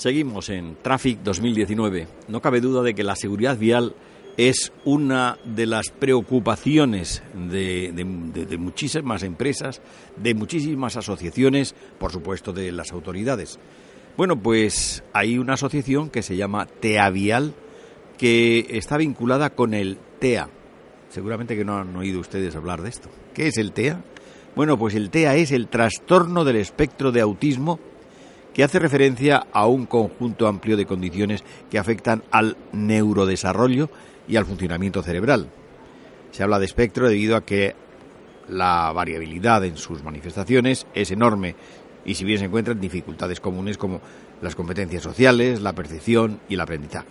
Seguimos en Traffic 2019. No cabe duda de que la seguridad vial es una de las preocupaciones de, muchísimas empresas, de muchísimas asociaciones, por supuesto de las autoridades. Bueno, pues hay una asociación que se llama TEAVIAL que está vinculada con el TEA. Seguramente que no han oído ustedes hablar de esto. ¿Qué es el TEA? Bueno, pues el TEA es el trastorno del espectro de autismo que hace referencia a un conjunto amplio de condiciones que afectan al neurodesarrollo y al funcionamiento cerebral. Se habla de espectro debido a que la variabilidad en sus manifestaciones es enorme y si bien se encuentran dificultades comunes como las competencias sociales, la percepción y el aprendizaje.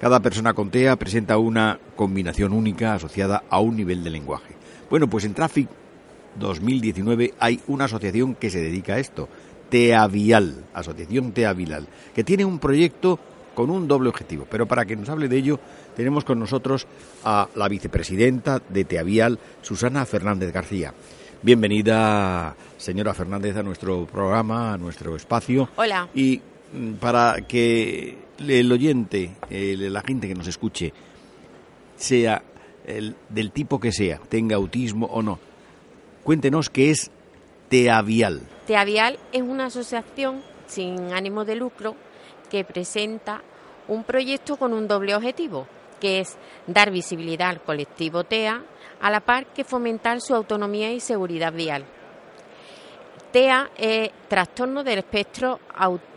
Cada persona con TEA presenta una combinación única asociada a un nivel de lenguaje. Bueno, pues en Traffic 2019 hay una asociación que se dedica a esto, Teavial, Asociación Teavial, que tiene un proyecto con un doble objetivo. Pero para que nos hable de ello, tenemos con nosotros a la vicepresidenta de Teavial, Susana Fernández García. Bienvenida, señora Fernández, a nuestro programa, a nuestro espacio. Hola. Y mm, para que el oyente, la gente que nos escuche, sea el, del tipo que sea, tenga autismo o no, cuéntenos qué es Teavial. Teavial es una asociación sin ánimo de lucro que presenta un proyecto con un doble objetivo, que es dar visibilidad al colectivo TEA a la par que fomentar su autonomía y seguridad vial. TEA es trastorno del espectro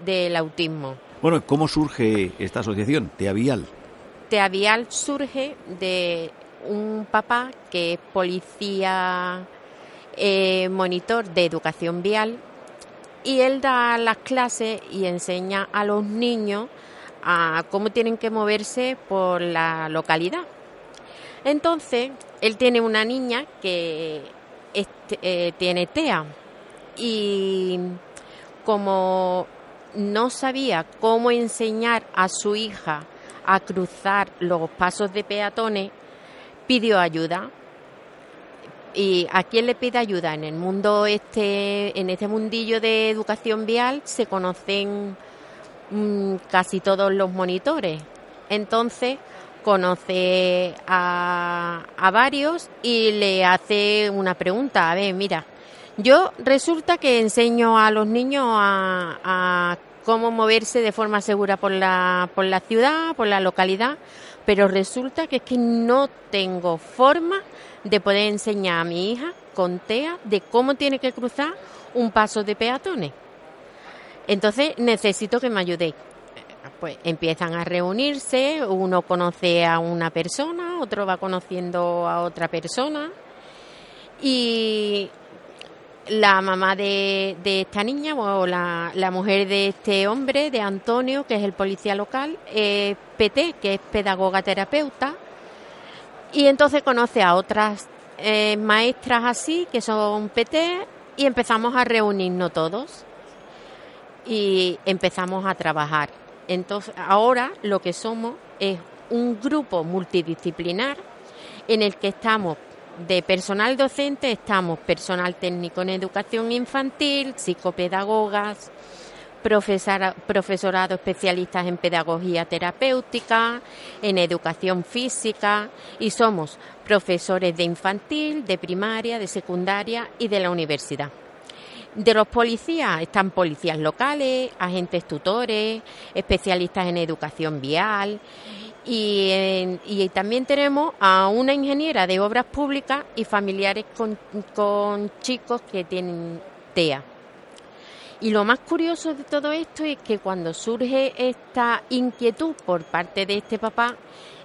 del autismo. Bueno, ¿cómo surge esta asociación, TEA Vial? TEA Vial surge de un papá que es policía eh, monitor de educación vial y él da las clases y enseña a los niños a cómo tienen que moverse por la localidad. Entonces, él tiene una niña que eh, tiene TEA y como no sabía cómo enseñar a su hija a cruzar los pasos de peatones, pidió ayuda ¿Y a quién le pide ayuda? En el mundo este, en este mundillo de educación vial se conocen mm, casi todos los monitores. Entonces conoce a, a varios y le hace una pregunta. A ver, mira, yo resulta que enseño a los niños a, a cómo moverse de forma segura por la, por la ciudad, por la localidad, pero resulta que es que no tengo forma de poder enseñar a mi hija con TEA de cómo tiene que cruzar un paso de peatones. Entonces necesito que me ayudéis. Pues empiezan a reunirse, uno conoce a una persona, otro va conociendo a otra persona y la mamá de, esta niña o la, la, mujer de este hombre, de Antonio, que es el policía local, es PT, que es pedagoga terapeuta, y entonces conoce a otras eh, maestras así, que son PT, y empezamos a reunirnos todos y empezamos a trabajar. Entonces, ahora lo que somos es un grupo multidisciplinar en el que estamos de personal docente, estamos personal técnico en educación infantil, psicopedagogas, profesorado especialistas en pedagogía terapéutica, en educación física y somos profesores de infantil, de primaria, de secundaria y de la universidad. De los policías están policías locales, agentes tutores, especialistas en educación vial y, y, también tenemos a una ingeniera de obras públicas y familiares con, con chicos que tienen TEA. Y lo más curioso de todo esto es que cuando surge esta inquietud por parte de este papá,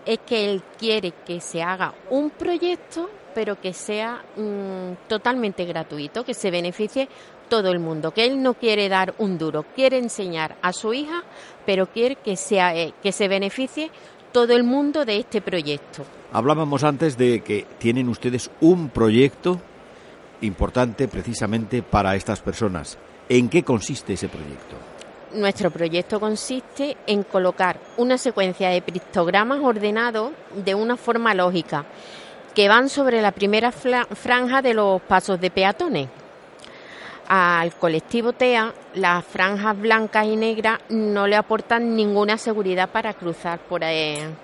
es que él quiere que se haga un proyecto, pero que sea mm, totalmente gratuito, que se beneficie todo el mundo, que él no quiere dar un duro, quiere enseñar a su hija, pero quiere que, sea, eh, que se beneficie todo el mundo de este proyecto. Hablábamos antes de que tienen ustedes un proyecto importante precisamente para estas personas. ¿En qué consiste ese proyecto? Nuestro proyecto consiste en colocar una secuencia de pictogramas ordenados de una forma lógica que van sobre la primera franja de los pasos de peatones. Al colectivo TEA, las franjas blancas y negras no le aportan ninguna seguridad para cruzar por,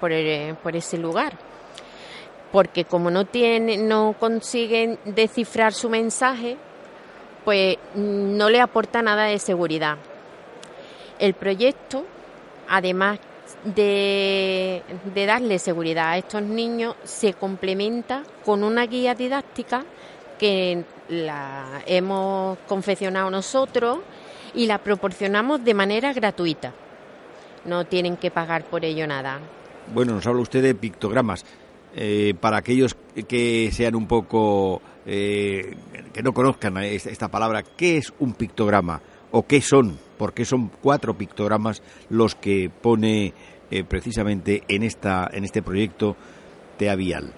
por ese lugar porque como no tienen, no consiguen descifrar su mensaje, pues no le aporta nada de seguridad. El proyecto, además de, darle seguridad a estos niños, se complementa con una guía didáctica que la hemos confeccionado nosotros y la proporcionamos de manera gratuita. No tienen que pagar por ello nada. Bueno, nos habla usted de pictogramas. Eh, para aquellos que sean un poco eh, que no conozcan esta palabra, ¿qué es un pictograma o qué son? Porque son cuatro pictogramas los que pone eh, precisamente en esta en este proyecto Teavial.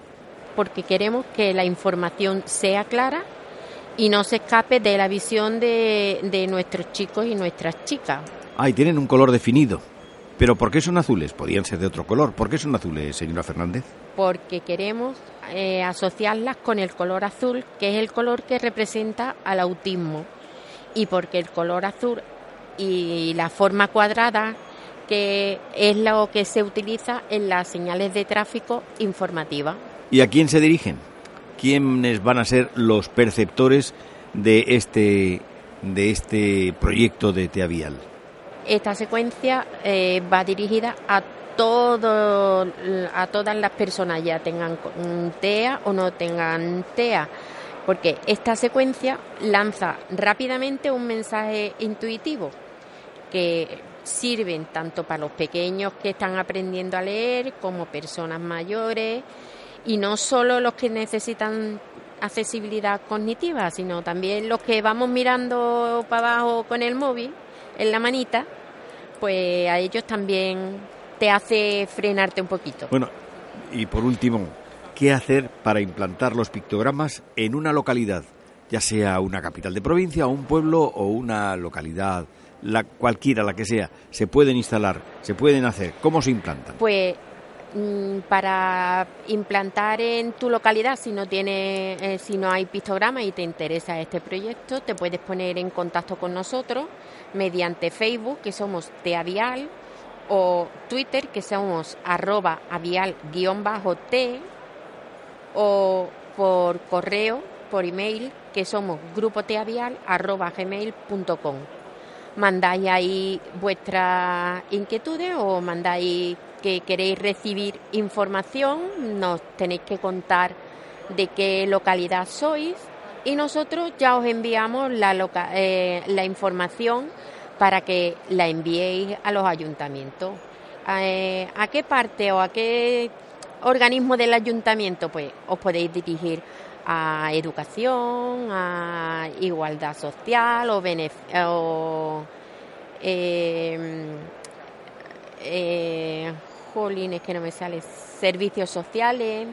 Porque queremos que la información sea clara y no se escape de la visión de, de nuestros chicos y nuestras chicas. Ah, y tienen un color definido. ¿Pero por qué son azules? Podían ser de otro color. ¿Por qué son azules, señora Fernández? Porque queremos eh, asociarlas con el color azul, que es el color que representa al autismo. Y porque el color azul y la forma cuadrada, que es lo que se utiliza en las señales de tráfico informativa. ¿Y a quién se dirigen? ¿Quiénes van a ser los perceptores de este, de este proyecto de Teavial? Esta secuencia eh, va dirigida a todo, a todas las personas, ya tengan TEA o no tengan TEA, porque esta secuencia lanza rápidamente un mensaje intuitivo que sirven tanto para los pequeños que están aprendiendo a leer como personas mayores y no solo los que necesitan accesibilidad cognitiva, sino también los que vamos mirando para abajo con el móvil en la manita, pues a ellos también te hace frenarte un poquito. Bueno, y por último, ¿qué hacer para implantar los pictogramas en una localidad, ya sea una capital de provincia, un pueblo o una localidad, la cualquiera la que sea, se pueden instalar, se pueden hacer? ¿Cómo se implantan? Pues para implantar en tu localidad, si no tiene, eh, si no hay pictograma y te interesa este proyecto, te puedes poner en contacto con nosotros mediante Facebook, que somos Teavial, o Twitter, que somos arroba avial-t, o por correo, por email, que somos grupoteavial arroba gmail.com. Mandáis ahí vuestras inquietudes o mandáis que queréis recibir información, nos tenéis que contar de qué localidad sois y nosotros ya os enviamos la, eh, la información para que la enviéis a los ayuntamientos. Eh, ¿A qué parte o a qué organismo del ayuntamiento? Pues os podéis dirigir a educación, a igualdad social o, o eh, eh, jolines que no me sale, servicios sociales.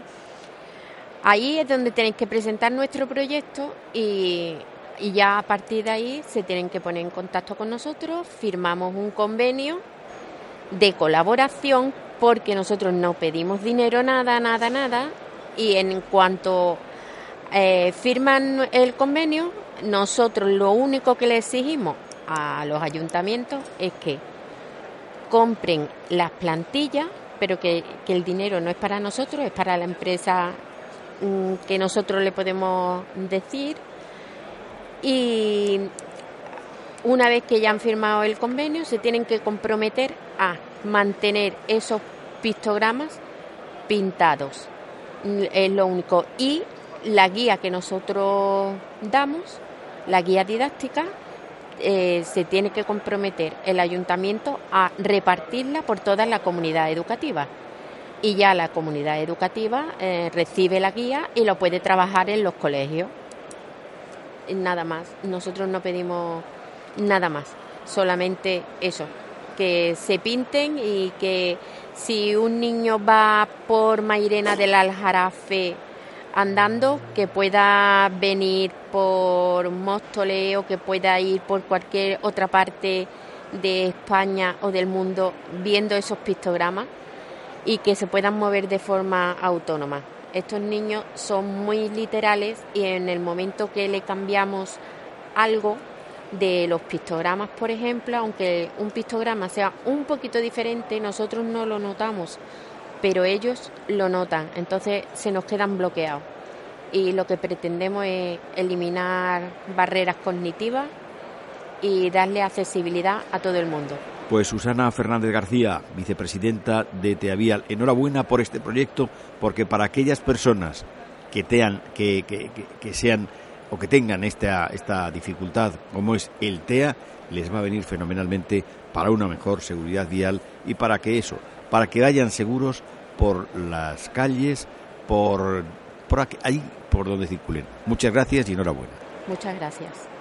Ahí es donde tenéis que presentar nuestro proyecto y, y ya a partir de ahí se tienen que poner en contacto con nosotros, firmamos un convenio de colaboración porque nosotros no pedimos dinero, nada, nada, nada, y en cuanto eh, firman el convenio, nosotros lo único que le exigimos a los ayuntamientos es que compren las plantillas, pero que, el dinero no es para nosotros, es para la empresa mm, que nosotros le podemos decir y una vez que ya han firmado el convenio se tienen que comprometer a mantener esos pictogramas pintados. Es lo único. Y la guía que nosotros damos, la guía didáctica, eh, se tiene que comprometer el ayuntamiento a repartirla por toda la comunidad educativa. Y ya la comunidad educativa eh, recibe la guía y lo puede trabajar en los colegios nada más. Nosotros no pedimos nada más, solamente eso, que se pinten y que si un niño va por Mairena del Aljarafe andando, que pueda venir por Móstoles o que pueda ir por cualquier otra parte de España o del mundo viendo esos pictogramas y que se puedan mover de forma autónoma. Estos niños son muy literales y en el momento que le cambiamos algo de los pictogramas, por ejemplo, aunque un pictograma sea un poquito diferente, nosotros no lo notamos, pero ellos lo notan, entonces se nos quedan bloqueados. Y lo que pretendemos es eliminar barreras cognitivas y darle accesibilidad a todo el mundo. Pues Susana Fernández García, vicepresidenta de Teavial, enhorabuena por este proyecto, porque para aquellas personas que, tean, que, que sean o que tengan esta, esta dificultad como es el TEA, les va a venir fenomenalmente para una mejor seguridad vial y para que eso, para que vayan seguros por las calles, por, por ahí por donde circulen. Muchas gracias y enhorabuena. Muchas gracias.